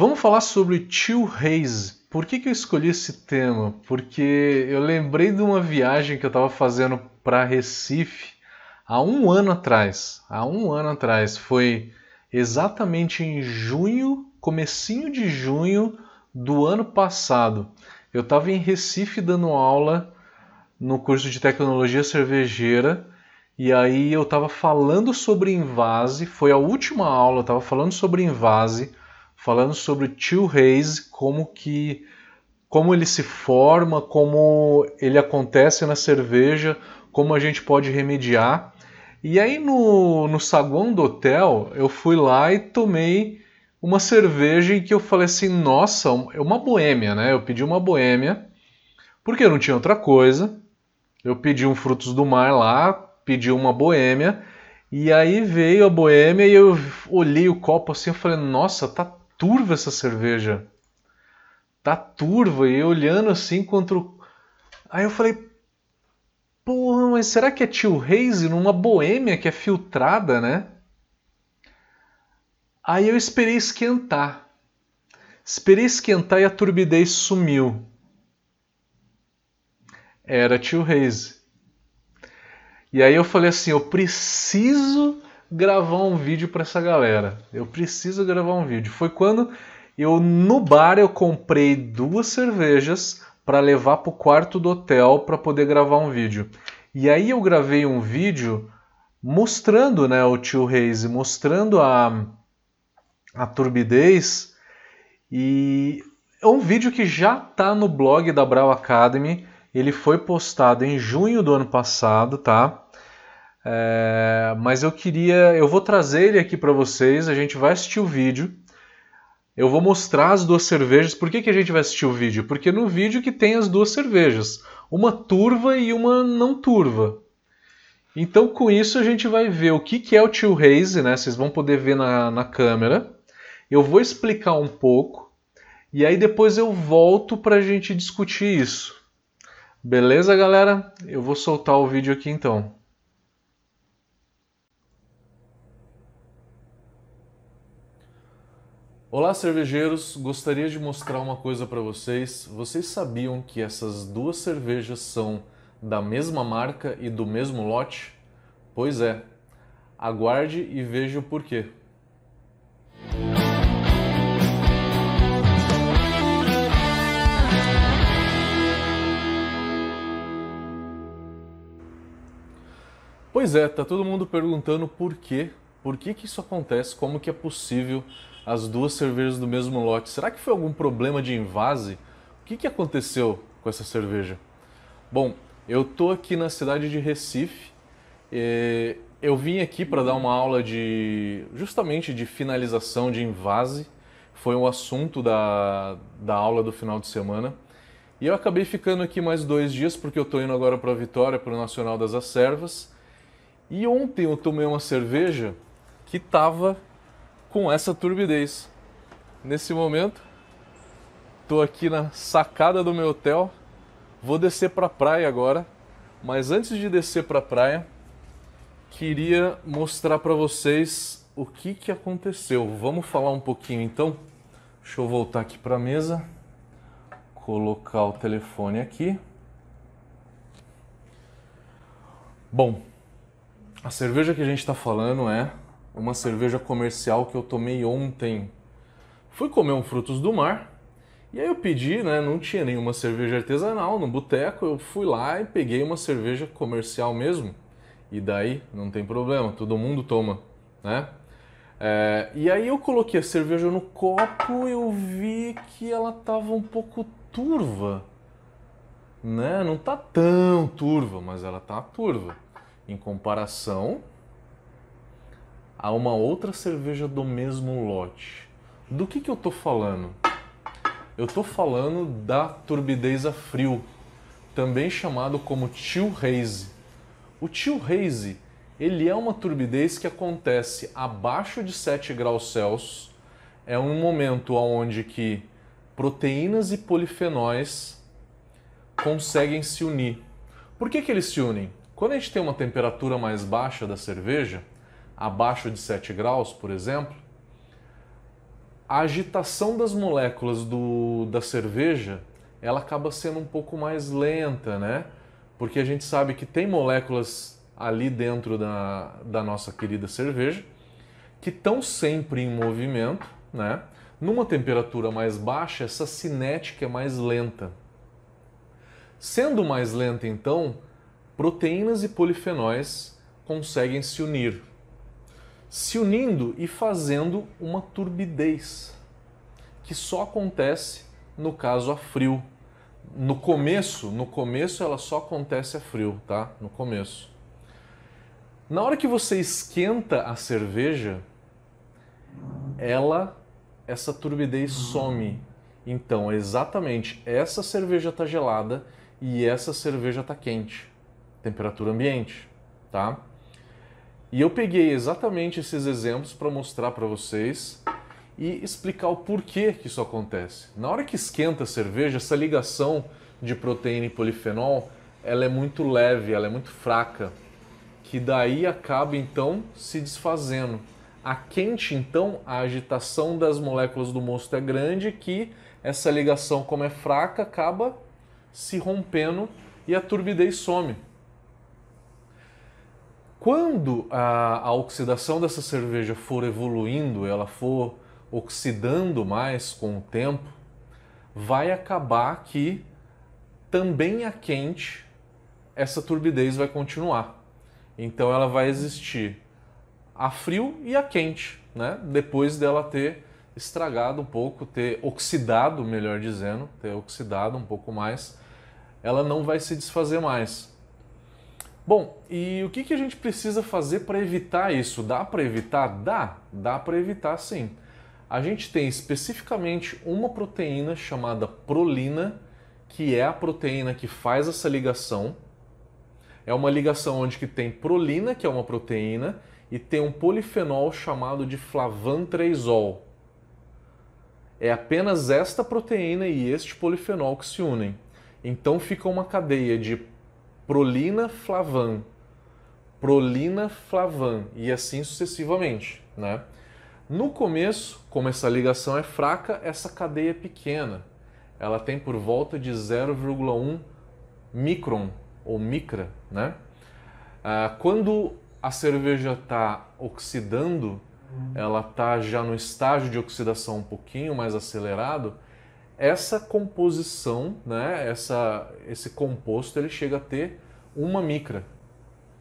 Vamos falar sobre Tio Reis. Por que, que eu escolhi esse tema? Porque eu lembrei de uma viagem que eu estava fazendo para Recife há um ano atrás. Há um ano atrás. Foi exatamente em junho, comecinho de junho do ano passado. Eu estava em Recife dando aula no curso de tecnologia cervejeira e aí eu estava falando sobre invase. Foi a última aula, eu estava falando sobre invase falando sobre o Tio Reis, como que como ele se forma, como ele acontece na cerveja, como a gente pode remediar. E aí no, no saguão do hotel, eu fui lá e tomei uma cerveja em que eu falei assim, nossa, é uma boêmia, né? Eu pedi uma boêmia, porque não tinha outra coisa. Eu pedi um frutos do mar lá, pedi uma boêmia, e aí veio a boêmia e eu olhei o copo assim, eu falei, nossa, tá turva essa cerveja. Tá turva. E eu olhando assim contra o... Aí eu falei, porra, mas será que é Tio Haze numa boêmia que é filtrada, né? Aí eu esperei esquentar. Esperei esquentar e a turbidez sumiu. Era Tio Haze. E aí eu falei assim, eu preciso gravar um vídeo para essa galera. Eu preciso gravar um vídeo. Foi quando eu no bar eu comprei duas cervejas para levar para o quarto do hotel para poder gravar um vídeo. E aí eu gravei um vídeo mostrando, né, o tio Reis, mostrando a a turbidez e é um vídeo que já está no blog da Brau Academy. Ele foi postado em junho do ano passado, tá? É, mas eu queria, eu vou trazer ele aqui para vocês. A gente vai assistir o vídeo. Eu vou mostrar as duas cervejas. Por que, que a gente vai assistir o vídeo? Porque no vídeo que tem as duas cervejas, uma turva e uma não turva. Então com isso a gente vai ver o que, que é o Tio Haze, né? Vocês vão poder ver na, na câmera. Eu vou explicar um pouco e aí depois eu volto para a gente discutir isso. Beleza, galera? Eu vou soltar o vídeo aqui então. Olá, cervejeiros! Gostaria de mostrar uma coisa para vocês. Vocês sabiam que essas duas cervejas são da mesma marca e do mesmo lote? Pois é. Aguarde e veja o porquê. Pois é, tá todo mundo perguntando por quê, por que, que isso acontece, como que é possível as duas cervejas do mesmo lote. Será que foi algum problema de invase? O que, que aconteceu com essa cerveja? Bom, eu tô aqui na cidade de Recife. eu vim aqui para dar uma aula de justamente de finalização de invase. Foi o assunto da, da aula do final de semana. E eu acabei ficando aqui mais dois dias porque eu estou indo agora para Vitória, para o Nacional das Acervas. E ontem eu tomei uma cerveja que estava com essa turbidez. Nesse momento, estou aqui na sacada do meu hotel, vou descer para a praia agora, mas antes de descer para a praia, queria mostrar para vocês o que, que aconteceu. Vamos falar um pouquinho então? Deixa eu voltar aqui para a mesa, colocar o telefone aqui. Bom, a cerveja que a gente está falando é uma cerveja comercial que eu tomei ontem. Fui comer um frutos do mar e aí eu pedi, né? Não tinha nenhuma cerveja artesanal no boteco. Eu fui lá e peguei uma cerveja comercial mesmo. E daí não tem problema, todo mundo toma, né? É, e aí eu coloquei a cerveja no copo e eu vi que ela tava um pouco turva, né? Não tá tão turva, mas ela tá turva em comparação a uma outra cerveja do mesmo lote. Do que, que eu estou falando? Eu estou falando da turbidez a frio, também chamado como chill haze. O chill haze ele é uma turbidez que acontece abaixo de 7 graus Celsius. É um momento onde que proteínas e polifenóis conseguem se unir. Por que, que eles se unem? Quando a gente tem uma temperatura mais baixa da cerveja, abaixo de 7 graus, por exemplo, a agitação das moléculas do, da cerveja ela acaba sendo um pouco mais lenta, né? Porque a gente sabe que tem moléculas ali dentro da, da nossa querida cerveja que estão sempre em movimento, né? Numa temperatura mais baixa, essa cinética é mais lenta. Sendo mais lenta, então, proteínas e polifenóis conseguem se unir. Se unindo e fazendo uma turbidez, que só acontece no caso a frio. No começo, no começo ela só acontece a frio, tá? No começo. Na hora que você esquenta a cerveja, ela essa turbidez some. Então, exatamente, essa cerveja está gelada e essa cerveja está quente. Temperatura ambiente, tá? E eu peguei exatamente esses exemplos para mostrar para vocês e explicar o porquê que isso acontece. Na hora que esquenta a cerveja, essa ligação de proteína e polifenol, ela é muito leve, ela é muito fraca, que daí acaba então se desfazendo. A quente, então, a agitação das moléculas do mosto é grande que essa ligação, como é fraca, acaba se rompendo e a turbidez some. Quando a, a oxidação dessa cerveja for evoluindo, ela for oxidando mais com o tempo, vai acabar que também a quente essa turbidez vai continuar. Então ela vai existir a frio e a quente, né? Depois dela ter estragado um pouco, ter oxidado, melhor dizendo, ter oxidado um pouco mais, ela não vai se desfazer mais. Bom, e o que, que a gente precisa fazer para evitar isso? Dá para evitar? Dá, dá para evitar sim. A gente tem especificamente uma proteína chamada prolina, que é a proteína que faz essa ligação. É uma ligação onde que tem prolina, que é uma proteína, e tem um polifenol chamado de flavantresol. É apenas esta proteína e este polifenol que se unem. Então fica uma cadeia de prolina flavan, prolina flavan e assim sucessivamente, né? No começo, como essa ligação é fraca, essa cadeia é pequena. Ela tem por volta de 0,1 micron ou micra, né? Ah, quando a cerveja está oxidando, ela está já no estágio de oxidação um pouquinho mais acelerado, essa composição, né, essa, esse composto, ele chega a ter uma micra,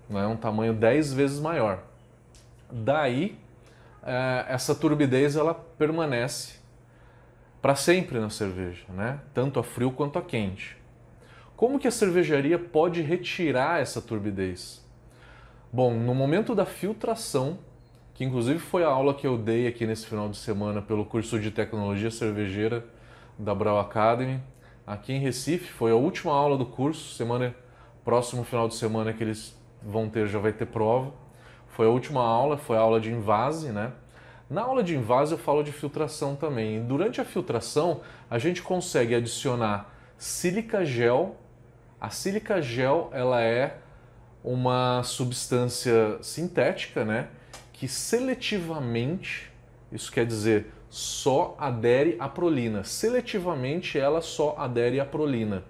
né, um tamanho 10 vezes maior. Daí, é, essa turbidez ela permanece para sempre na cerveja, né, tanto a frio quanto a quente. Como que a cervejaria pode retirar essa turbidez? Bom, no momento da filtração, que inclusive foi a aula que eu dei aqui nesse final de semana pelo curso de tecnologia cervejeira da Brau Academy, aqui em Recife, foi a última aula do curso, semana próximo final de semana que eles vão ter, já vai ter prova. Foi a última aula, foi a aula de invase, né? Na aula de invase eu falo de filtração também. E durante a filtração, a gente consegue adicionar sílica gel. A sílica gel, ela é uma substância sintética, né, que seletivamente, isso quer dizer só adere à prolina. Seletivamente ela só adere à prolina.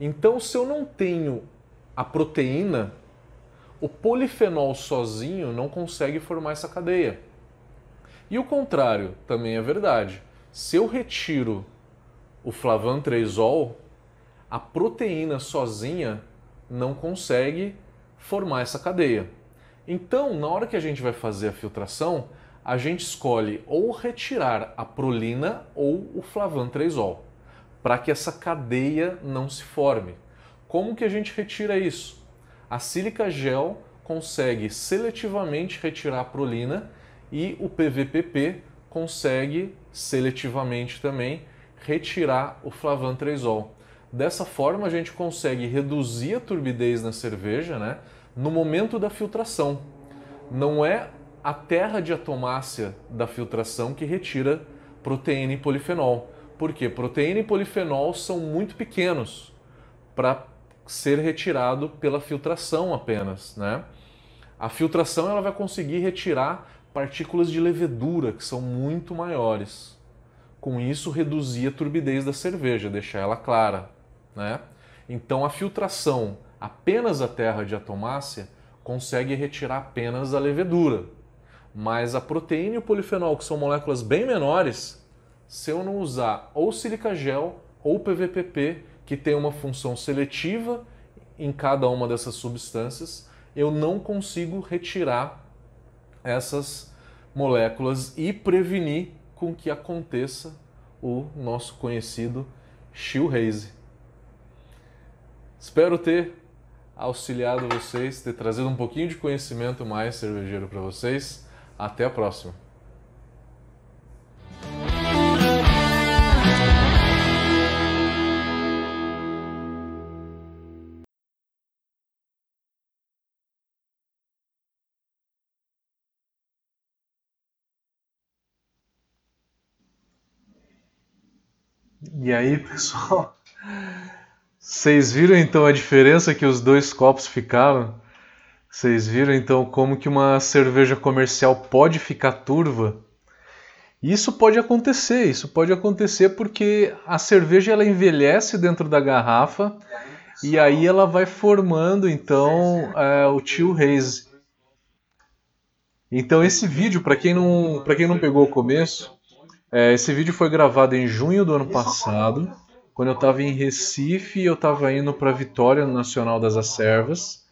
Então, se eu não tenho a proteína, o polifenol sozinho não consegue formar essa cadeia. E o contrário também é verdade. Se eu retiro o flavantresol, a proteína sozinha não consegue formar essa cadeia. Então, na hora que a gente vai fazer a filtração, a gente escolhe ou retirar a prolina ou o flavantresol, para que essa cadeia não se forme. Como que a gente retira isso? A sílica gel consegue seletivamente retirar a prolina e o PVPP consegue seletivamente também retirar o flavantresol. Dessa forma, a gente consegue reduzir a turbidez na cerveja né, no momento da filtração. Não é a terra de atomácia da filtração que retira proteína e polifenol. Porque proteína e polifenol são muito pequenos para ser retirado pela filtração apenas. Né? A filtração ela vai conseguir retirar partículas de levedura que são muito maiores. Com isso, reduzir a turbidez da cerveja, deixar ela clara. Né? Então, a filtração apenas a terra de atomácia consegue retirar apenas a levedura. Mas a proteína e o polifenol, que são moléculas bem menores, se eu não usar ou silica gel ou PVPP, que tem uma função seletiva em cada uma dessas substâncias, eu não consigo retirar essas moléculas e prevenir com que aconteça o nosso conhecido Haze. Espero ter auxiliado vocês, ter trazido um pouquinho de conhecimento mais cervejeiro para vocês. Até a próxima! E aí, pessoal? Vocês viram então a diferença que os dois copos ficaram? Vocês viram então como que uma cerveja comercial pode ficar turva? Isso pode acontecer, isso pode acontecer porque a cerveja ela envelhece dentro da garrafa e aí ela vai formando então é, o tio haze. Então esse vídeo, para quem não para quem não pegou o começo, é, esse vídeo foi gravado em junho do ano passado, quando eu estava em Recife, eu estava indo para Vitória Nacional das Acervas.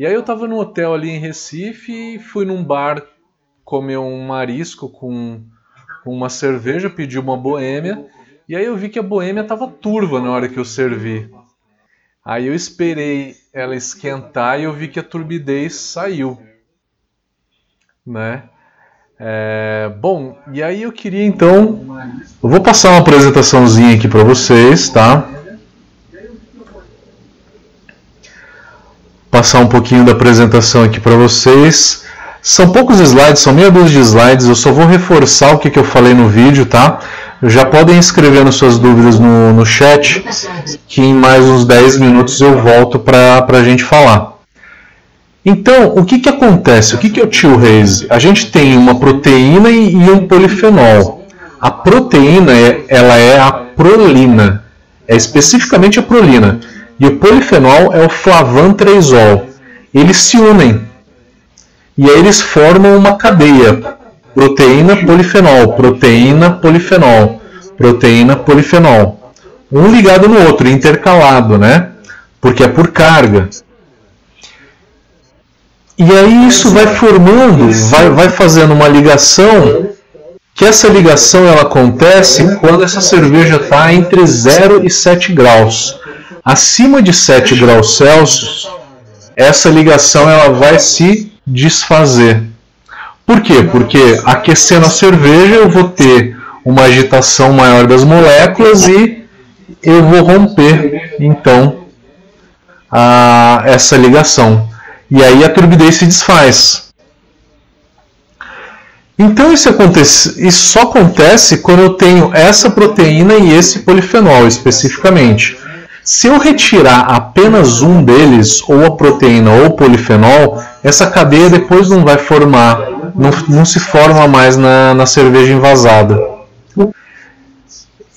E aí eu estava no hotel ali em Recife, fui num bar comer um marisco com, com uma cerveja, pedi uma boêmia, e aí eu vi que a boêmia estava turva na hora que eu servi. Aí eu esperei ela esquentar e eu vi que a turbidez saiu, né? É, bom, e aí eu queria então. Eu vou passar uma apresentaçãozinha aqui para vocês, tá? Passar um pouquinho da apresentação aqui para vocês. São poucos slides, são meia dúzia de slides. Eu só vou reforçar o que, que eu falei no vídeo, tá? Já podem escrever suas dúvidas no, no chat, que em mais uns 10 minutos eu volto para a gente falar. Então, o que, que acontece? O que, que é o tio Reis? A gente tem uma proteína e um polifenol. A proteína é, ela é a prolina, é especificamente a prolina. E o polifenol é o flavantresol. Eles se unem. E aí eles formam uma cadeia. Proteína, polifenol, proteína, polifenol, proteína, polifenol. Um ligado no outro, intercalado, né? Porque é por carga. E aí isso vai formando, vai, vai fazendo uma ligação, que essa ligação ela acontece quando essa cerveja está entre 0 e 7 graus. Acima de 7 graus Celsius, essa ligação ela vai se desfazer. Por quê? Porque aquecendo a cerveja eu vou ter uma agitação maior das moléculas e eu vou romper então a, essa ligação. E aí a turbidez se desfaz. Então isso, acontece, isso só acontece quando eu tenho essa proteína e esse polifenol especificamente. Se eu retirar apenas um deles, ou a proteína ou o polifenol, essa cadeia depois não vai formar, não, não se forma mais na, na cerveja envasada.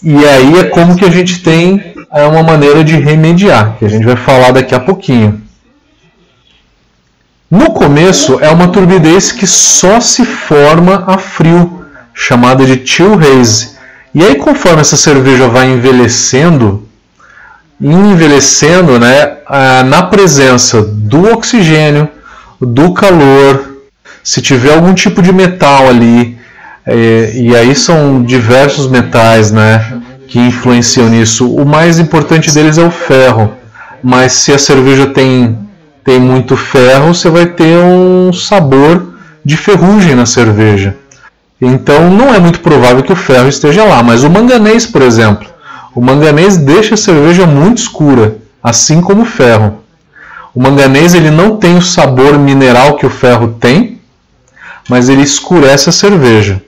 E aí é como que a gente tem é uma maneira de remediar, que a gente vai falar daqui a pouquinho. No começo é uma turbidez que só se forma a frio, chamada de chill haze. E aí conforme essa cerveja vai envelhecendo, envelhecendo, né, na presença do oxigênio, do calor, se tiver algum tipo de metal ali, é, e aí são diversos metais, né, que influenciam nisso. O mais importante deles é o ferro, mas se a cerveja tem tem muito ferro, você vai ter um sabor de ferrugem na cerveja. Então não é muito provável que o ferro esteja lá, mas o manganês, por exemplo, o manganês deixa a cerveja muito escura, assim como o ferro. O manganês ele não tem o sabor mineral que o ferro tem, mas ele escurece a cerveja.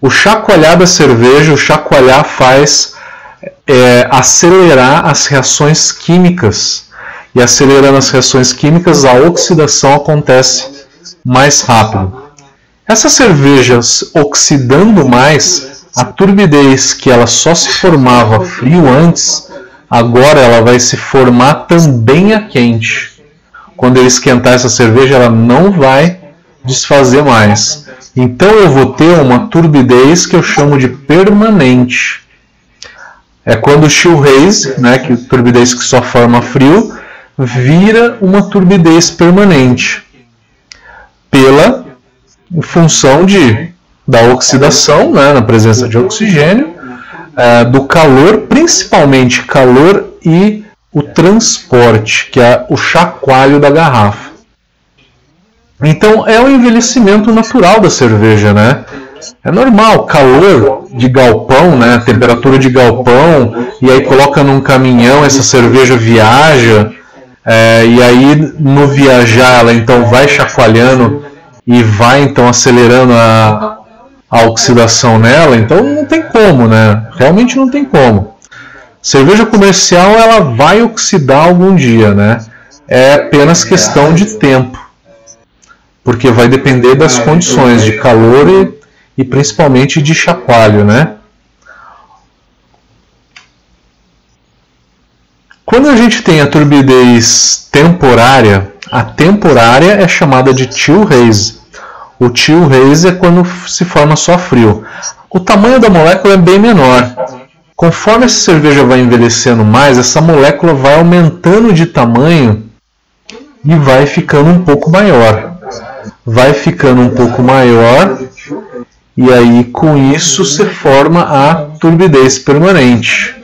O chacoalhar da cerveja, o chacoalhar faz é, acelerar as reações químicas e acelerando as reações químicas, a oxidação acontece mais rápido. Essas cervejas oxidando mais a turbidez que ela só se formava frio antes, agora ela vai se formar também a quente. Quando eu esquentar essa cerveja, ela não vai desfazer mais. Então eu vou ter uma turbidez que eu chamo de permanente. É quando o chill haze, né, que turbidez que só forma frio, vira uma turbidez permanente pela função de da oxidação, né, na presença de oxigênio, é, do calor, principalmente calor e o transporte, que é o chacoalho da garrafa. Então é o envelhecimento natural da cerveja, né? É normal, calor de galpão, né? Temperatura de galpão, e aí coloca num caminhão, essa cerveja viaja, é, e aí no viajar ela então vai chacoalhando e vai então acelerando a, a oxidação nela, então não tem como, né? Realmente não tem como. Cerveja comercial ela vai oxidar algum dia, né? É apenas questão de tempo, porque vai depender das condições de calor e, e principalmente de chacoalho, né? Quando a gente tem a turbidez temporária, a temporária é chamada de chill haze. O chill haze é quando se forma só frio. O tamanho da molécula é bem menor. Conforme essa cerveja vai envelhecendo mais, essa molécula vai aumentando de tamanho e vai ficando um pouco maior. Vai ficando um pouco maior e aí com isso se forma a turbidez permanente.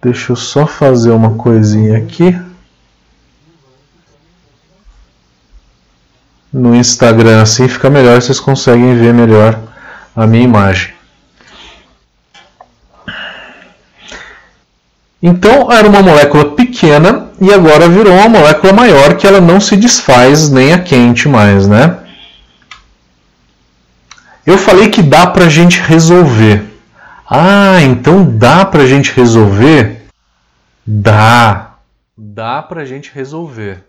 Deixa eu só fazer uma coisinha aqui. No Instagram assim fica melhor, vocês conseguem ver melhor a minha imagem. Então era uma molécula pequena e agora virou uma molécula maior que ela não se desfaz nem a quente mais, né? Eu falei que dá para a gente resolver. Ah, então dá para a gente resolver? Dá. Dá para a gente resolver.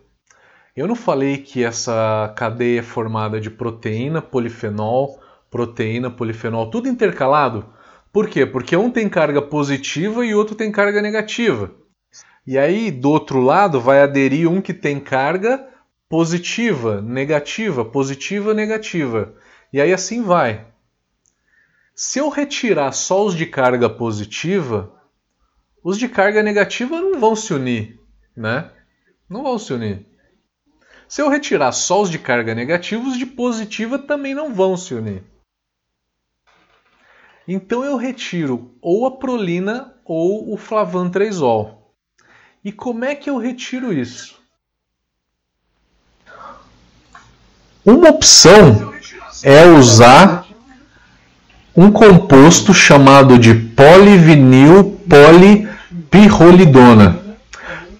Eu não falei que essa cadeia é formada de proteína, polifenol, proteína, polifenol, tudo intercalado? Por quê? Porque um tem carga positiva e outro tem carga negativa. E aí, do outro lado, vai aderir um que tem carga positiva, negativa, positiva, negativa. E aí assim vai. Se eu retirar só os de carga positiva, os de carga negativa não vão se unir, né? Não vão se unir. Se eu retirar só os de carga negativa, os de positiva também não vão se unir. Então eu retiro ou a prolina ou o flavantresol. E como é que eu retiro isso? Uma opção é usar um composto chamado de polivinil polipirrolidona.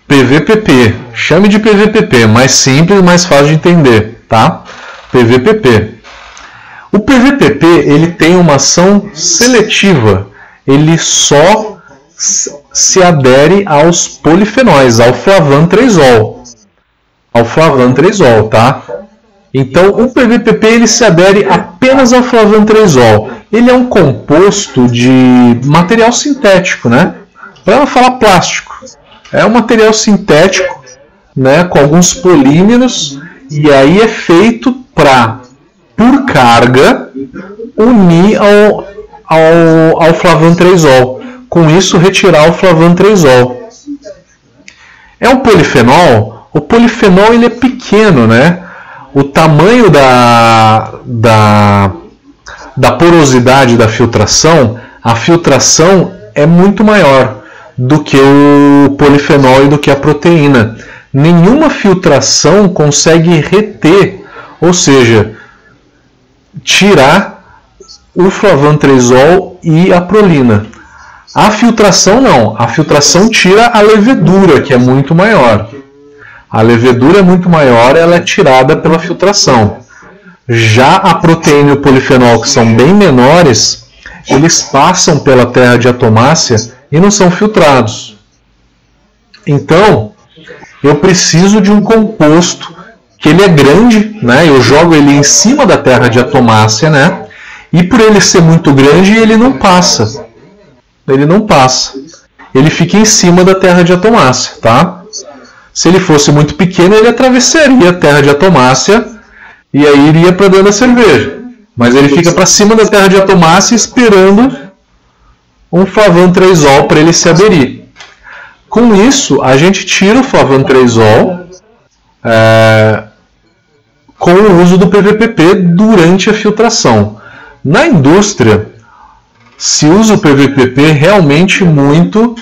PVPP. Chame de PVPP, mais simples, mais fácil de entender, tá? PVPP. O PVPP ele tem uma ação seletiva. Ele só se adere aos polifenóis, ao flavantresol. Ao flavantresol, tá? Então, o PVPP ele se adere apenas ao flavantresol. Ele é um composto de material sintético, né? Para falar plástico. É um material sintético, né, com alguns polímeros, e aí é feito para, por carga, unir ao, ao, ao flavantresol. Com isso, retirar o flavantresol. É um polifenol. O polifenol ele é pequeno, né? O tamanho da, da, da porosidade da filtração, a filtração é muito maior do que o polifenol e do que a proteína. Nenhuma filtração consegue reter, ou seja, tirar o flavantresol e a prolina. A filtração não, a filtração tira a levedura, que é muito maior. A levedura é muito maior, ela é tirada pela filtração. Já a proteína e o polifenol, que são bem menores, eles passam pela terra de atomácia e não são filtrados. Então, eu preciso de um composto que ele é grande, né? Eu jogo ele em cima da terra de atomácia, né? E por ele ser muito grande, ele não passa. Ele não passa. Ele fica em cima da terra de atomácia, tá? Se ele fosse muito pequeno, ele atravessaria a terra de atomácia e aí iria para dentro da cerveja. Mas ele fica para cima da terra de atomácia esperando um Flavan 3-ol para ele se aderir. Com isso, a gente tira o Flavan 3-ol é, com o uso do PVPP durante a filtração. Na indústria, se usa o PVPP realmente muito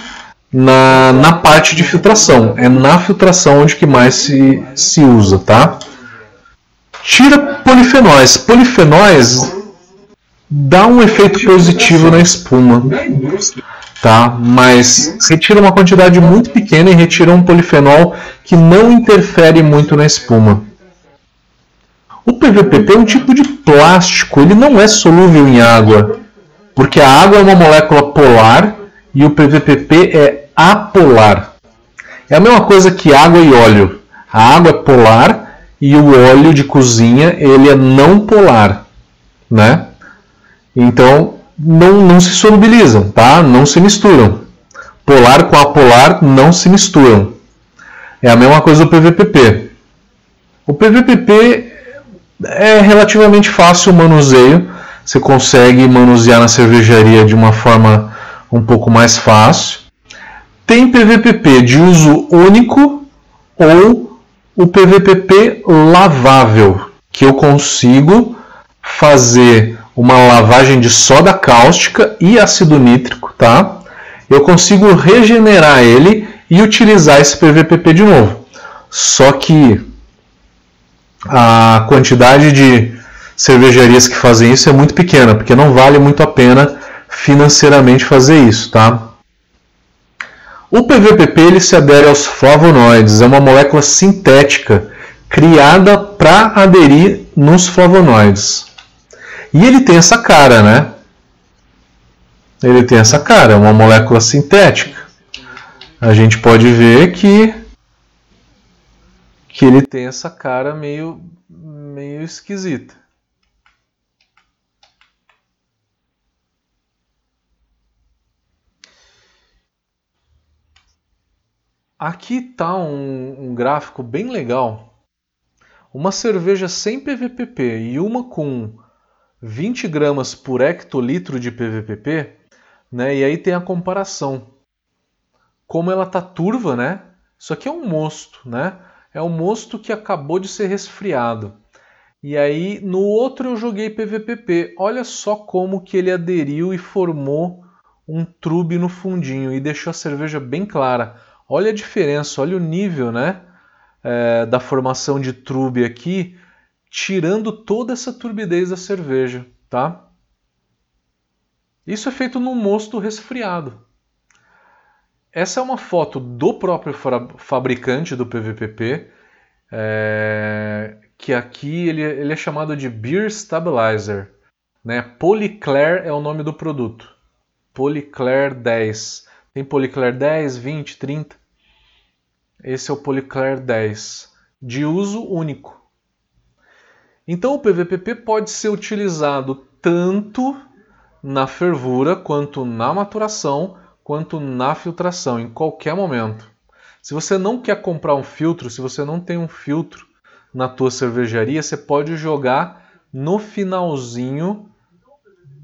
na, na parte de filtração. É na filtração onde que mais se, se usa, tá? Tira polifenóis. Polifenóis dá um efeito positivo na espuma, tá? Mas retira uma quantidade muito pequena e retira um polifenol que não interfere muito na espuma. O PVPP é um tipo de plástico, ele não é solúvel em água, porque a água é uma molécula polar e o PVPP é apolar. É a mesma coisa que água e óleo. A água é polar e o óleo de cozinha ele é não polar, né? Então não, não se solubilizam, tá? Não se misturam. Polar com apolar não se misturam. É a mesma coisa do PVPP. O PVPP é relativamente fácil o manuseio. Você consegue manusear na cervejaria de uma forma um pouco mais fácil. Tem PVPP de uso único ou o PVPP lavável, que eu consigo fazer uma lavagem de soda cáustica e ácido nítrico, tá? Eu consigo regenerar ele e utilizar esse PVPP de novo. Só que a quantidade de cervejarias que fazem isso é muito pequena, porque não vale muito a pena financeiramente fazer isso, tá? O PVPP ele se adere aos flavonoides, é uma molécula sintética criada para aderir nos flavonoides. E ele tem essa cara, né? Ele tem essa cara, é uma molécula sintética. A gente pode ver que que ele tem essa cara meio meio esquisita. Aqui está um, um, gráfico bem legal. Uma cerveja sem PVPP e uma com 20 gramas por hectolitro de PVPP, né? E aí tem a comparação. Como ela tá turva, né? Isso aqui é um mosto, né? É um mosto que acabou de ser resfriado. E aí no outro eu joguei PVPP. Olha só como que ele aderiu e formou um trube no fundinho e deixou a cerveja bem clara. Olha a diferença, olha o nível né, é, da formação de trube aqui, tirando toda essa turbidez da cerveja. Tá? Isso é feito num mosto resfriado. Essa é uma foto do próprio fabricante do PVPP, é, que aqui ele, ele, é chamado de Beer Stabilizer. Né? Polyclair é o nome do produto. Polyclair 10. Tem Polyclair 10, 20, 30. Esse é o Polyclair 10, de uso único. Então o PVPP pode ser utilizado tanto na fervura, quanto na maturação, quanto na filtração, em qualquer momento. Se você não quer comprar um filtro, se você não tem um filtro na tua cervejaria, você pode jogar no finalzinho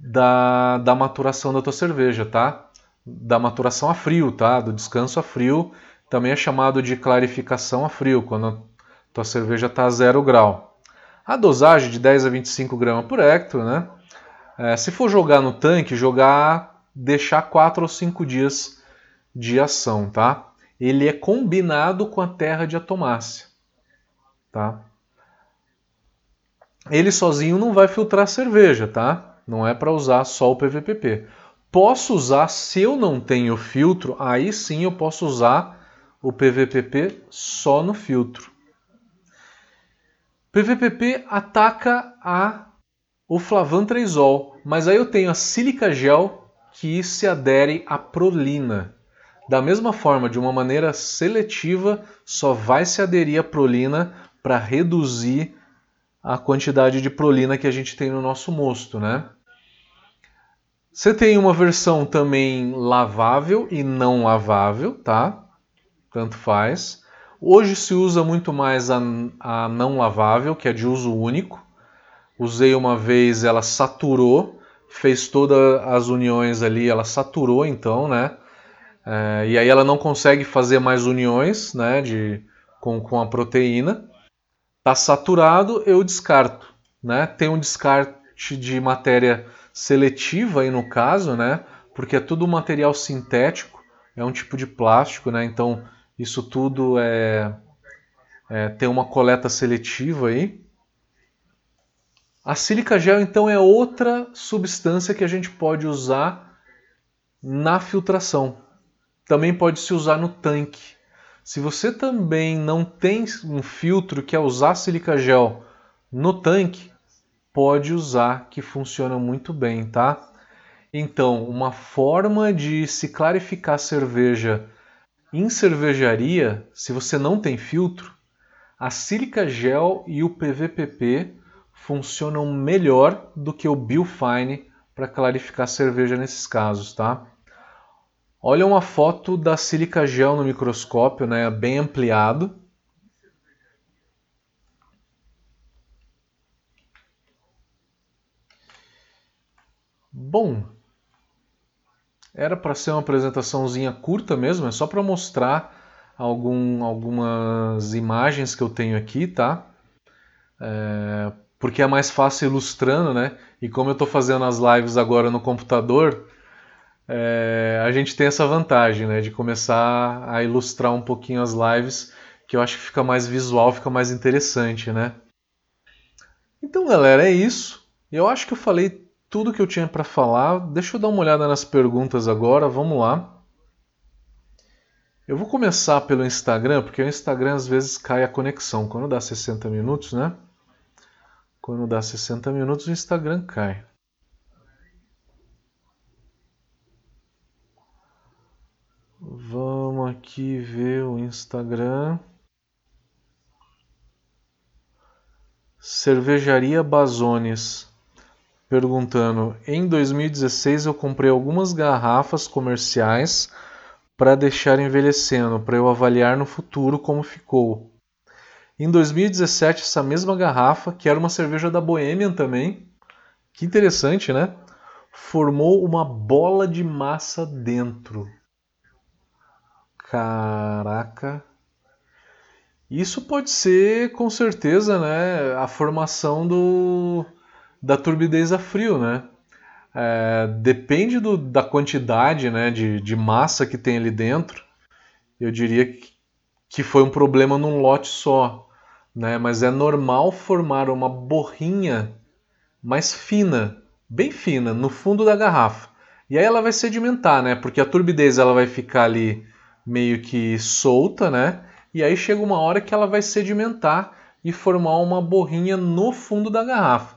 da, da maturação da tua cerveja, tá? da maturação a frio, tá? Do descanso a frio, também é chamado de clarificação a frio, quando a tua cerveja está a zero grau. A dosagem de 10 a 25 gramas por hectare, né? É, se for jogar no tanque, jogar, deixar 4 ou 5 dias de ação, tá? Ele é combinado com a terra de atomácia, tá? Ele sozinho não vai filtrar cerveja, tá? Não é para usar só o PVPP. Posso usar, se eu não tenho filtro, aí sim eu posso usar o PVPP só no filtro. PVPP ataca a o flavantresol, mas aí eu tenho a sílica gel que se adere à prolina. Da mesma forma, de uma maneira seletiva, só vai se aderir à prolina para reduzir a quantidade de prolina que a gente tem no nosso mosto, né? Você tem uma versão também lavável e não lavável, tá? Tanto faz. Hoje se usa muito mais a, a não lavável, que é de uso único. Usei uma vez, ela saturou, fez todas as uniões ali, ela saturou então, né? É, e aí ela não consegue fazer mais uniões, né? De, com, com a proteína. Tá saturado, eu descarto, né? Tem um descarte de matéria seletiva aí no caso, né? Porque é tudo material sintético, é um tipo de plástico, né? Então isso tudo é, é tem uma coleta seletiva aí. A sílica gel então é outra substância que a gente pode usar na filtração. Também pode se usar no tanque. Se você também não tem um filtro que é usar sílica gel no tanque, pode usar que funciona muito bem, tá? Então, uma forma de se clarificar cerveja em cervejaria, se você não tem filtro, a sílica gel e o PVPP funcionam melhor do que o Biofine para clarificar cerveja nesses casos, tá? Olha uma foto da sílica gel no microscópio, né, bem ampliado. Bom, era para ser uma apresentaçãozinha curta mesmo, é só para mostrar algum, algumas imagens que eu tenho aqui, tá? É, porque é mais fácil ilustrando, né? E como eu estou fazendo as lives agora no computador, é, a gente tem essa vantagem, né, de começar a ilustrar um pouquinho as lives, que eu acho que fica mais visual, fica mais interessante, né? Então, galera, é isso. Eu acho que eu falei tudo que eu tinha para falar. Deixa eu dar uma olhada nas perguntas agora. Vamos lá. Eu vou começar pelo Instagram, porque o Instagram às vezes cai a conexão. Quando dá 60 minutos, né? Quando dá 60 minutos, o Instagram cai. Vamos aqui ver o Instagram. Cervejaria Bazones perguntando: Em 2016 eu comprei algumas garrafas comerciais para deixar envelhecendo, para eu avaliar no futuro como ficou. Em 2017 essa mesma garrafa, que era uma cerveja da Bohemian também, que interessante, né? Formou uma bola de massa dentro. Caraca. Isso pode ser, com certeza, né, a formação do, da turbidez a frio, né? É, depende do, da quantidade né, de, de massa que tem ali dentro. Eu diria que, que foi um problema num lote só. Né? Mas é normal formar uma borrinha mais fina, bem fina, no fundo da garrafa. E aí ela vai sedimentar, né? Porque a turbidez ela vai ficar ali meio que solta, né? E aí chega uma hora que ela vai sedimentar e formar uma borrinha no fundo da garrafa.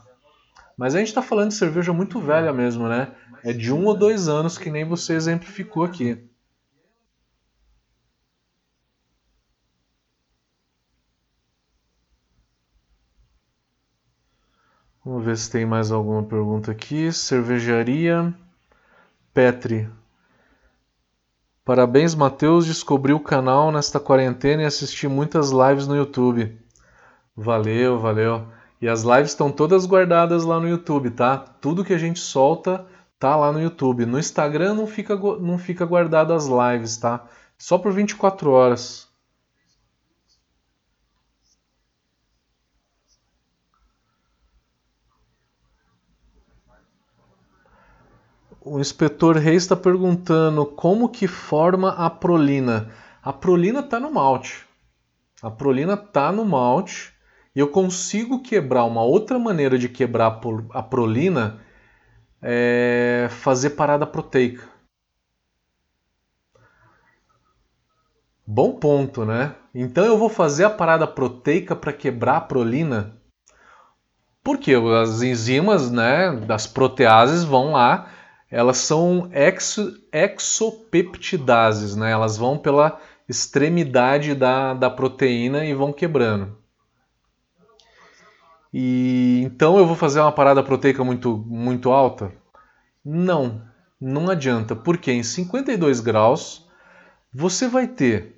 Mas a gente está falando de cerveja muito velha mesmo, né? É de um ou dois anos, que nem você exemplificou aqui. Vamos ver se tem mais alguma pergunta aqui. Cervejaria Petri. Parabéns, Matheus. Descobri o canal nesta quarentena e assisti muitas lives no YouTube. Valeu, valeu. E as lives estão todas guardadas lá no YouTube, tá? Tudo que a gente solta tá lá no YouTube. No Instagram não fica, não fica guardado as lives, tá? Só por 24 horas. O inspetor Reis está perguntando como que forma a prolina. A prolina está no malte. A prolina está no malte e eu consigo quebrar uma outra maneira de quebrar a prolina é fazer parada proteica. Bom ponto, né? Então eu vou fazer a parada proteica para quebrar a prolina. Porque as enzimas né, das proteases vão lá elas são exo, exopeptidases, né? Elas vão pela extremidade da, da proteína e vão quebrando. E então eu vou fazer uma parada proteica muito, muito alta? Não, não adianta, porque em 52 graus você vai ter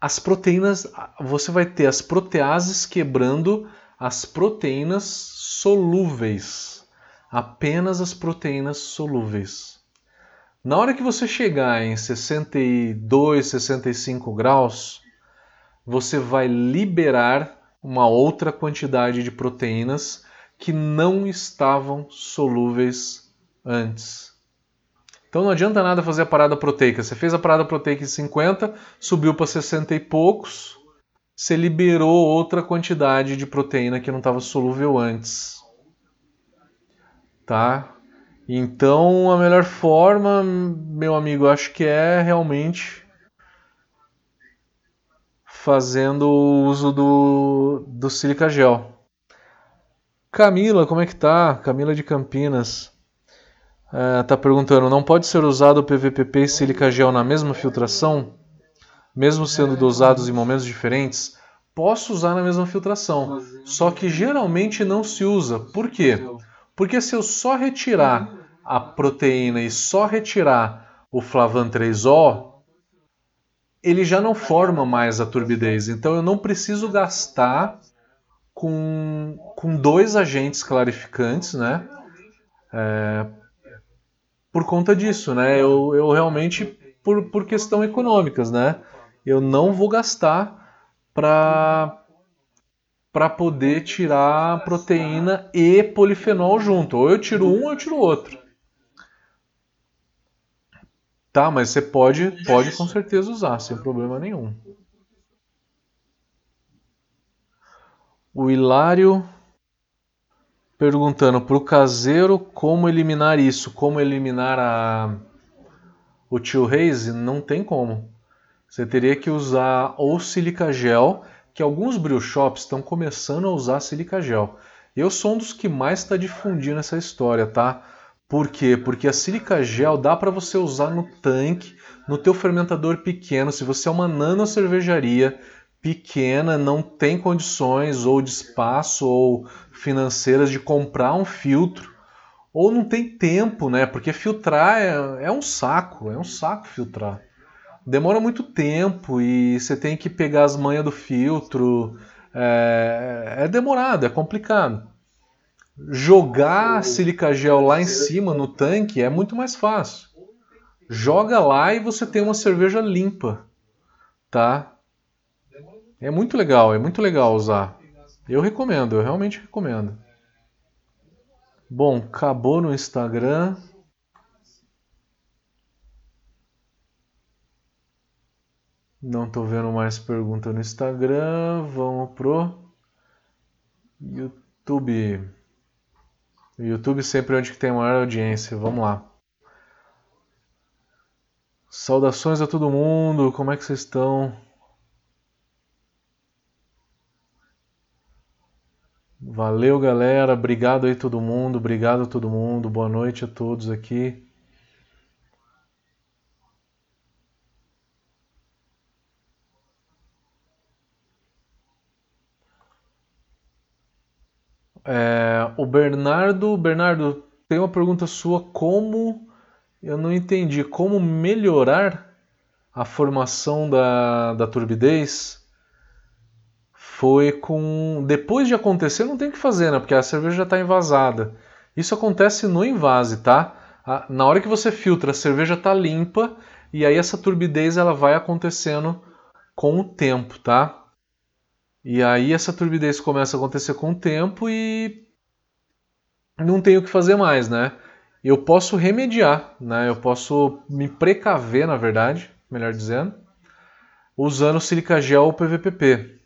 as proteínas, você vai ter as proteases quebrando as proteínas solúveis, apenas as proteínas solúveis. Na hora que você chegar em 62, 65 graus, você vai liberar uma outra quantidade de proteínas que não estavam solúveis antes. Então não adianta nada fazer a parada proteica. Você fez a parada proteica em 50, subiu para 60 e poucos, você liberou outra quantidade de proteína que não estava solúvel antes. Tá? Então a melhor forma, meu amigo, acho que é realmente fazendo o uso do, do silica gel. Camila, como é que tá? Camila de Campinas. Uh, tá perguntando, não pode ser usado o PVPP e silica gel na mesma filtração? Mesmo sendo dosados em momentos diferentes? Posso usar na mesma filtração, só que geralmente não se usa. Por quê? Porque se eu só retirar a proteína e só retirar o flavan 3O, ele já não forma mais a turbidez. Então eu não preciso gastar com, com dois agentes clarificantes, né? É, por conta disso, né? Eu, eu realmente, por, por questão econômicas, né? Eu não vou gastar para para poder tirar proteína e polifenol junto. Ou eu tiro um ou eu tiro outro. Tá, mas você pode, pode com certeza usar, sem problema nenhum. O Hilário perguntando para o caseiro como eliminar isso, como eliminar a, o tio Reis, não tem como. Você teria que usar ou silica gel, que alguns brew shops estão começando a usar silica gel. Eu sou um dos que mais está difundindo essa história, tá? Por quê? Porque a silica gel dá para você usar no tanque, no teu fermentador pequeno. Se você é uma nano cervejaria pequena, não tem condições ou de espaço ou financeiras de comprar um filtro, ou não tem tempo, né? Porque filtrar é, é um saco, é um saco filtrar. Demora muito tempo e você tem que pegar as manhas do filtro. É, é demorado, é complicado. Jogar silica gel lá em cima no tanque é muito mais fácil. Joga lá e você tem uma cerveja limpa, tá? É muito legal, é muito legal usar. Eu recomendo, eu realmente recomendo. Bom, acabou no Instagram. Não estou vendo mais pergunta no Instagram. Vamos pro YouTube. YouTube sempre é onde tem maior audiência. Vamos lá. Saudações a todo mundo. Como é que vocês estão? Valeu, galera. Obrigado aí todo mundo. Obrigado a todo mundo. Boa noite a todos aqui. É, o Bernardo, Bernardo, tem uma pergunta sua. Como eu não entendi como melhorar a formação da, da turbidez? foi com. Depois de acontecer, não tem que fazer, né? Porque a cerveja já está envasada. Isso acontece no invase, tá? Na hora que você filtra, a cerveja está limpa e aí essa turbidez ela vai acontecendo com o tempo, tá? E aí essa turbidez começa a acontecer com o tempo e não tenho o que fazer mais, né? Eu posso remediar, né? Eu posso me precaver, na verdade, melhor dizendo, usando silica gel ou PVPP.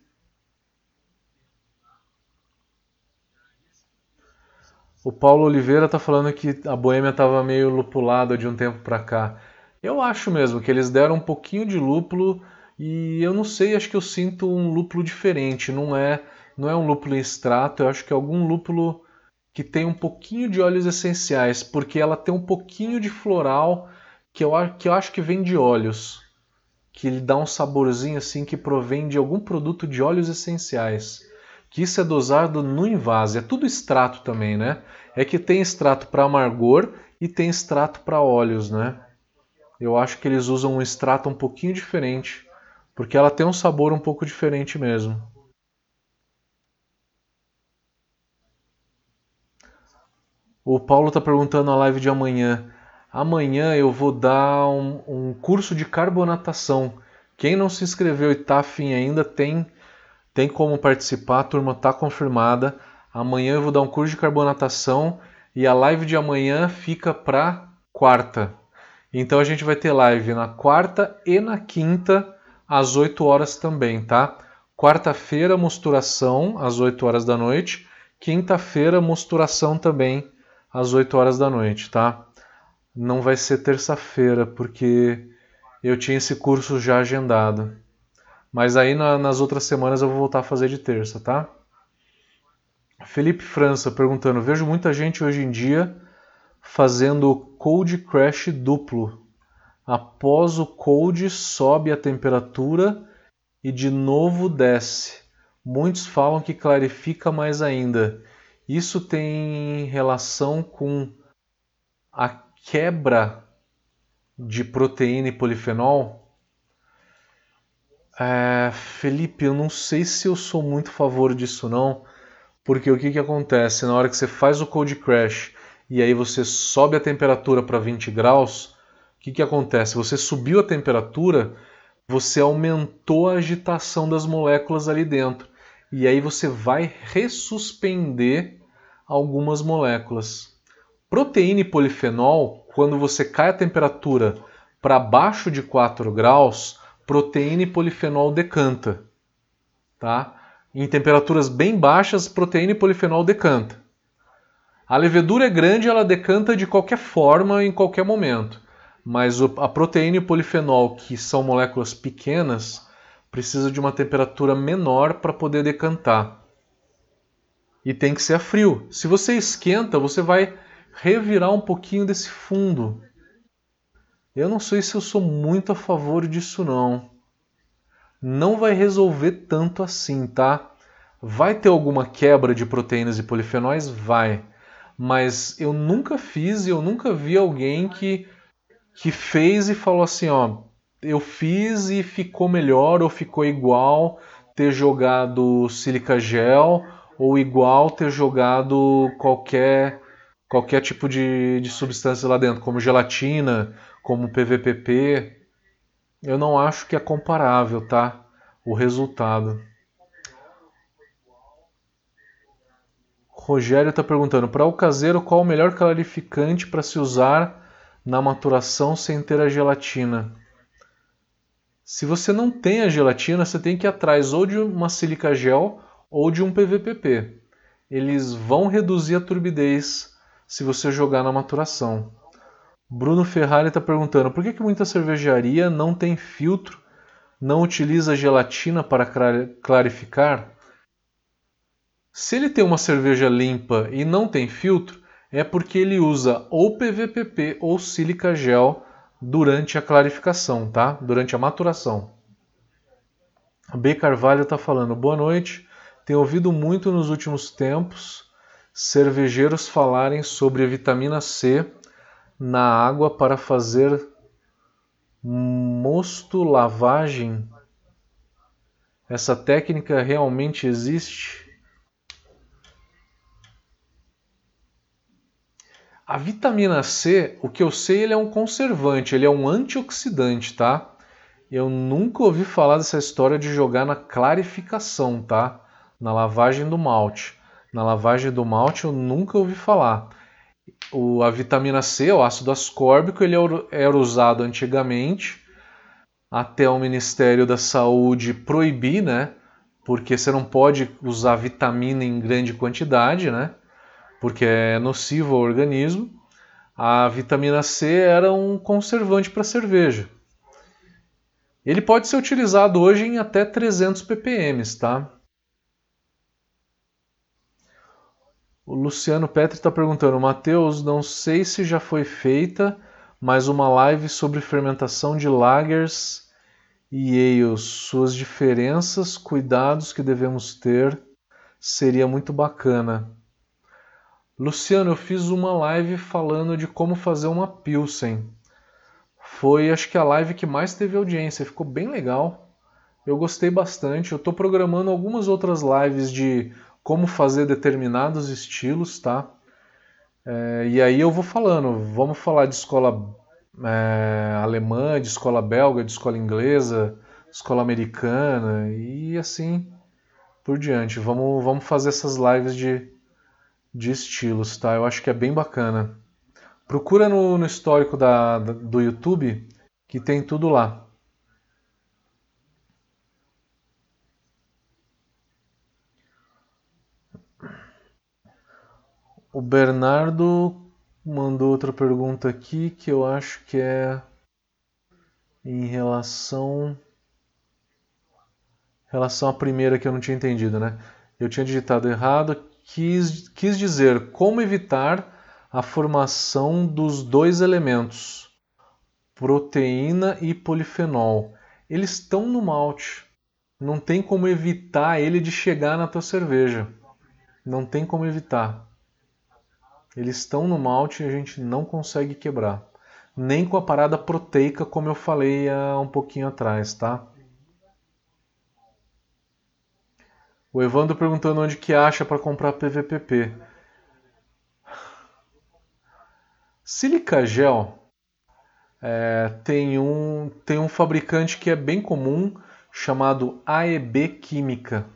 O Paulo Oliveira está falando que a Boêmia estava meio lupulada de um tempo para cá. Eu acho mesmo que eles deram um pouquinho de lúpulo e eu não sei, acho que eu sinto um lúpulo diferente. Não é, não é um lúpulo extrato, eu acho que é algum lúpulo que tem um pouquinho de óleos essenciais, porque ela tem um pouquinho de floral que eu, que eu acho que vem de óleos, que ele dá um saborzinho assim que provém de algum produto de óleos essenciais que isso é dosado no invase. É tudo extrato também, né? É que tem extrato para amargor e tem extrato para óleos, né? Eu acho que eles usam um extrato um pouquinho diferente, porque ela tem um sabor um pouco diferente mesmo. O Paulo está perguntando na live de amanhã. Amanhã eu vou dar um, um, curso de carbonatação. Quem não se inscreveu e está afim ainda tem, tem como participar, a turma está confirmada. Amanhã eu vou dar um curso de carbonatação e a live de amanhã fica para quarta. Então a gente vai ter live na quarta e na quinta às 8 horas também, tá? Quarta-feira, mosturação às 8 horas da noite. Quinta-feira, mosturação também às 8 horas da noite, tá? Não vai ser terça-feira, porque eu tinha esse curso já agendado. Mas aí na, nas outras semanas eu vou voltar a fazer de terça, tá? Felipe França perguntando: Vejo muita gente hoje em dia fazendo cold crash duplo. Após o cold, sobe a temperatura e de novo desce. Muitos falam que clarifica mais ainda. Isso tem relação com a quebra de proteína e polifenol? É, Felipe, eu não sei se eu sou muito a favor disso não, porque o que, que acontece na hora que você faz o cold crash e aí você sobe a temperatura para 20 graus, o que, que acontece? Você subiu a temperatura, você aumentou a agitação das moléculas ali dentro e aí você vai ressuspender algumas moléculas. Proteína e polifenol, quando você cai a temperatura para abaixo de 4 graus, proteína e polifenol decanta. Tá? Em temperaturas bem baixas, proteína e polifenol decanta. A levedura é grande, ela decanta de qualquer forma, em qualquer momento. Mas a proteína e o polifenol, que são moléculas pequenas, precisa de uma temperatura menor para poder decantar e tem que ser a frio. Se você esquenta, você vai revirar um pouquinho desse fundo. Eu não sei se eu sou muito a favor disso não. Não vai resolver tanto assim, tá? Vai ter alguma quebra de proteínas e polifenóis? Vai. Mas eu nunca fiz e eu nunca vi alguém que, que fez e falou assim, ó, eu fiz e ficou melhor ou ficou igual ter jogado silica gel ou igual ter jogado qualquer qualquer tipo de, de substância lá dentro, como gelatina, como PVPP. Eu não acho que é comparável, tá? O resultado. Rogério está perguntando: para o caseiro, qual o melhor clarificante para se usar na maturação sem ter a gelatina? Se você não tem a gelatina, você tem que ir atrás ou de uma silica gel ou de um PVPP. Eles vão reduzir a turbidez se você jogar na maturação. Bruno Ferrari está perguntando por que, que muita cervejaria não tem filtro, não utiliza gelatina para clarificar? Se ele tem uma cerveja limpa e não tem filtro, é porque ele usa ou PVPP ou sílica gel durante a clarificação, tá? Durante a maturação. B Carvalho está falando boa noite. Tenho ouvido muito nos últimos tempos cervejeiros falarem sobre a vitamina C na água para fazer mosto lavagem. Essa técnica realmente existe? A vitamina C, o que eu sei, ele é um conservante, ele é um antioxidante, tá? Eu nunca ouvi falar dessa história de jogar na clarificação, tá? na lavagem do malte. Na lavagem do malte eu nunca ouvi falar. O, a vitamina C, o ácido ascórbico, ele era usado antigamente até o Ministério da Saúde proibir, né? Porque você não pode usar vitamina em grande quantidade, né? Porque é nocivo ao organismo. A vitamina C era um conservante para cerveja. Ele pode ser utilizado hoje em até 300 ppm, tá? O Luciano Petri está perguntando, Matheus, não sei se já foi feita, mas uma live sobre fermentação de lagers e ales, suas diferenças, cuidados que devemos ter seria muito bacana. Luciano, eu fiz uma live falando de como fazer uma Pilsen. Foi acho que a live que mais teve audiência, ficou bem legal. Eu gostei bastante. Eu estou programando algumas outras lives de como fazer determinados estilos, tá? É, e aí eu vou falando. Vamos falar de escola é, alemã, de escola belga, de escola inglesa, escola americana e assim por diante. Vamos, vamos fazer essas lives de, de estilos, tá? Eu acho que é bem bacana. Procura no, no histórico da, do YouTube que tem tudo lá. O Bernardo mandou outra pergunta aqui que eu acho que é em relação relação à primeira que eu não tinha entendido, né? Eu tinha digitado errado, quis, quis dizer como evitar a formação dos dois elementos, proteína e polifenol. Eles estão no malte. Não tem como evitar ele de chegar na tua cerveja. Não tem como evitar. Eles estão no malte e a gente não consegue quebrar. Nem com a parada proteica, como eu falei há um pouquinho atrás, tá? O Evandro perguntando onde que acha para comprar PVPP. Silica Gel é, tem, um, tem um fabricante que é bem comum chamado AEB Química.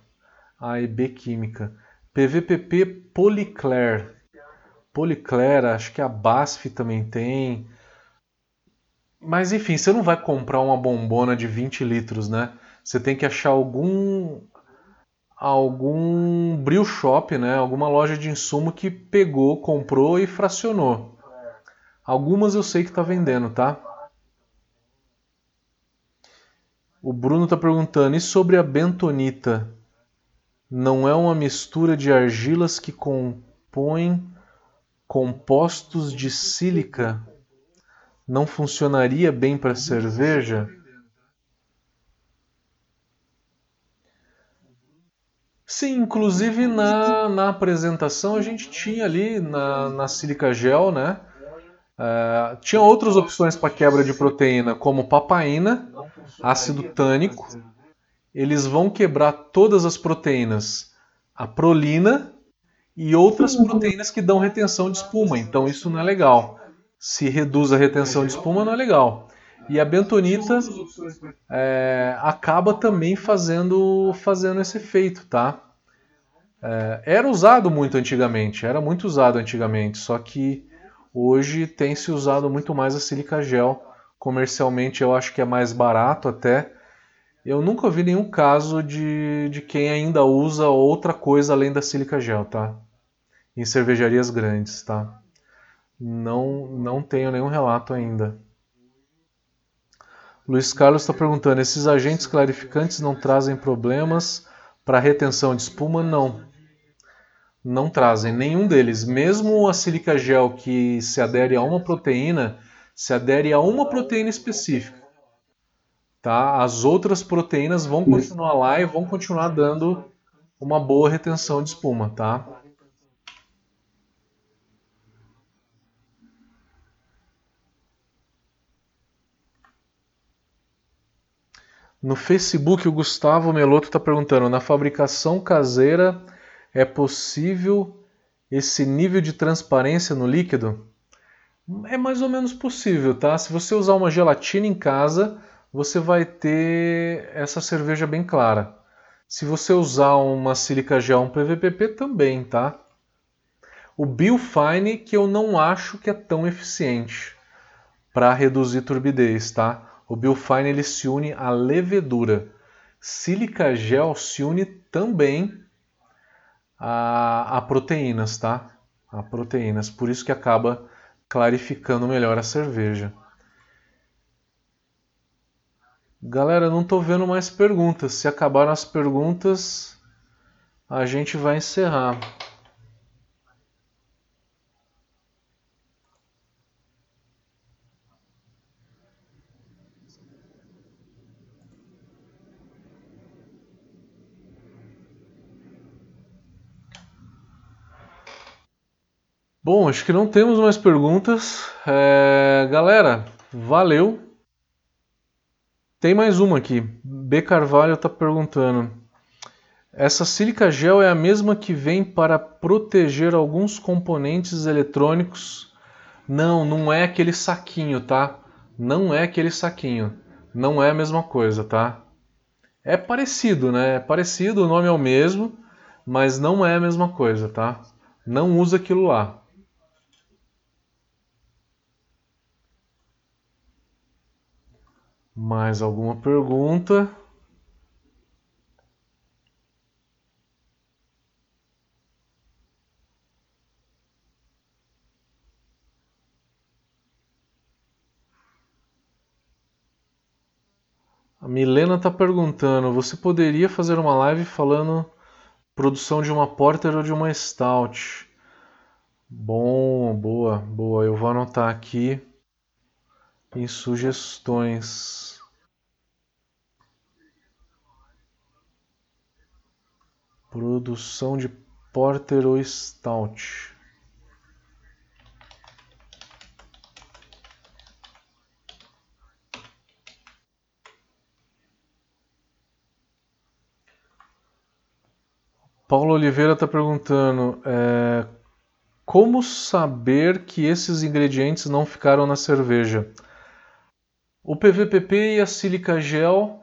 AEB Química. PVPP Polyclair. Polyclair, acho que a BASF também tem. Mas enfim, você não vai comprar uma bombona de 20 litros, né? Você tem que achar algum algum brew shop, né? Alguma loja de insumo que pegou, comprou e fracionou. Algumas eu sei que está vendendo, tá? O Bruno está perguntando, e sobre a bentonita? Não é uma mistura de argilas que compõem compostos de sílica? Não funcionaria bem para cerveja? Sim, inclusive na, na apresentação a gente tinha ali na, na sílica gel, né? Uh, tinha outras opções para quebra de proteína, como papaina, ácido tânico. Eles vão quebrar todas as proteínas, a prolina e outras proteínas que dão retenção de espuma. Então isso não é legal. Se reduz a retenção de espuma, não é legal. E a bentonita é, acaba também fazendo, fazendo esse efeito, tá? É, era usado muito antigamente, era muito usado antigamente, só que hoje tem se usado muito mais a silica gel. Comercialmente eu acho que é mais barato até. Eu nunca vi nenhum caso de, de quem ainda usa outra coisa além da silica gel, tá? Em cervejarias grandes, tá? Não, não tenho nenhum relato ainda. Luiz Carlos está perguntando: esses agentes clarificantes não trazem problemas para retenção de espuma? Não. Não trazem nenhum deles. Mesmo a sílica gel que se adere a uma proteína, se adere a uma proteína específica. Tá? As outras proteínas vão continuar lá e vão continuar dando uma boa retenção de espuma, tá? No Facebook, o Gustavo Meloto está perguntando: na fabricação caseira é possível esse nível de transparência no líquido? É mais ou menos possível, tá? Se você usar uma gelatina em casa, você vai ter essa cerveja bem clara. Se você usar uma silica gel, um PVPP também, tá? O Biofine que eu não acho que é tão eficiente para reduzir turbidez, tá? O Biofine ele se une à levedura. Silica gel se une também a, a proteínas, tá? A proteínas. Por isso que acaba clarificando melhor a cerveja. Galera, não estou vendo mais perguntas. Se acabaram as perguntas, a gente vai encerrar. Bom, acho que não temos mais perguntas. É, galera, valeu. Tem mais uma aqui. B Carvalho está perguntando. Essa sílica gel é a mesma que vem para proteger alguns componentes eletrônicos? Não, não é aquele saquinho, tá? Não é aquele saquinho. Não é a mesma coisa, tá? É parecido, né? É parecido, o nome é o mesmo, mas não é a mesma coisa, tá? Não usa aquilo lá. Mais alguma pergunta? A Milena está perguntando: você poderia fazer uma live falando produção de uma Porter ou de uma Stout? Bom, boa, boa. Eu vou anotar aqui em sugestões. Produção de Porter ou Stout. Paulo Oliveira está perguntando é, como saber que esses ingredientes não ficaram na cerveja? O PVPP e a sílica gel,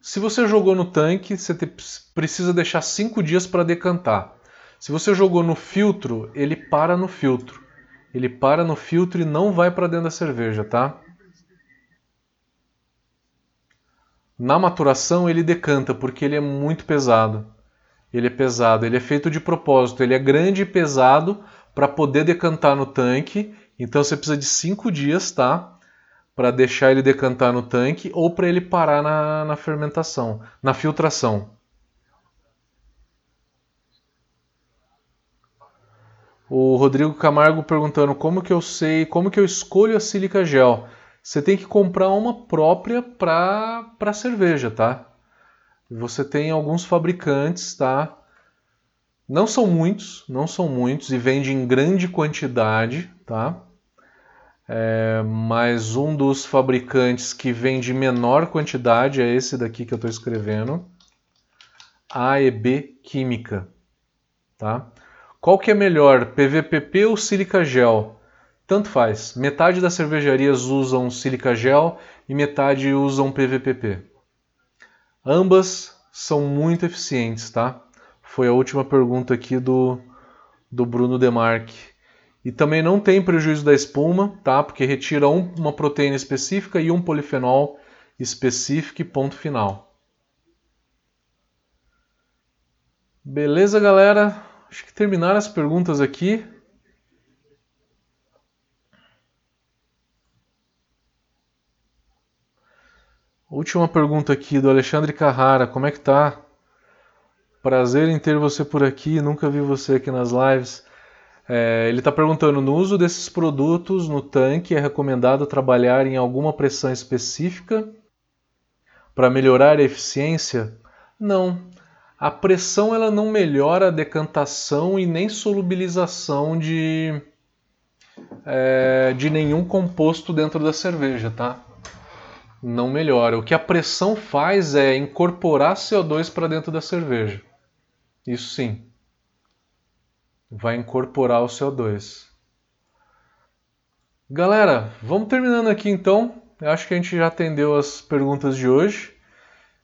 se você jogou no tanque, você te, precisa deixar 5 dias para decantar. Se você jogou no filtro, ele para no filtro. Ele para no filtro e não vai para dentro da cerveja, tá? Na maturação ele decanta porque ele é muito pesado. Ele é pesado, ele é feito de propósito, ele é grande e pesado para poder decantar no tanque. Então você precisa de 5 dias, tá? Para deixar ele decantar no tanque ou para ele parar na, na fermentação, na filtração. O Rodrigo Camargo perguntando como que eu sei, como que eu escolho a sílica gel. Você tem que comprar uma própria para cerveja, tá? Você tem alguns fabricantes, tá? Não são muitos, não são muitos e vende em grande quantidade, tá? É, mas um dos fabricantes que vende menor quantidade é esse daqui que eu estou escrevendo, AEB Química, tá? Qual que é melhor, PVPP ou sílica gel? Tanto faz. Metade das cervejarias usam sílica gel e metade usam PVPP. Ambas são muito eficientes, tá? Foi a última pergunta aqui do, do Bruno Demarque. E também não tem prejuízo da espuma, tá? Porque retira um, uma proteína específica e um polifenol específico e ponto final. Beleza, galera? Acho que terminaram as perguntas aqui. Última pergunta aqui do Alexandre Carrara. Como é que tá? Prazer em ter você por aqui. Nunca vi você aqui nas lives. É, ele está perguntando: no uso desses produtos no tanque, é recomendado trabalhar em alguma pressão específica para melhorar a eficiência? Não. A pressão ela não melhora a decantação e nem solubilização de, é, de nenhum composto dentro da cerveja, tá? não melhora. O que a pressão faz é incorporar CO2 para dentro da cerveja. Isso sim. Vai incorporar o CO2. Galera, vamos terminando aqui então. Eu acho que a gente já atendeu as perguntas de hoje.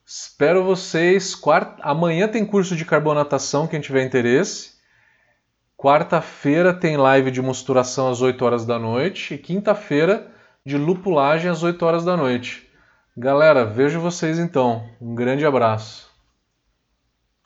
Espero vocês. Quarta... Amanhã tem curso de carbonatação, quem tiver interesse. Quarta-feira tem live de mosturação às 8 horas da noite. E quinta-feira de lupulagem às 8 horas da noite. Galera, vejo vocês então. Um grande abraço.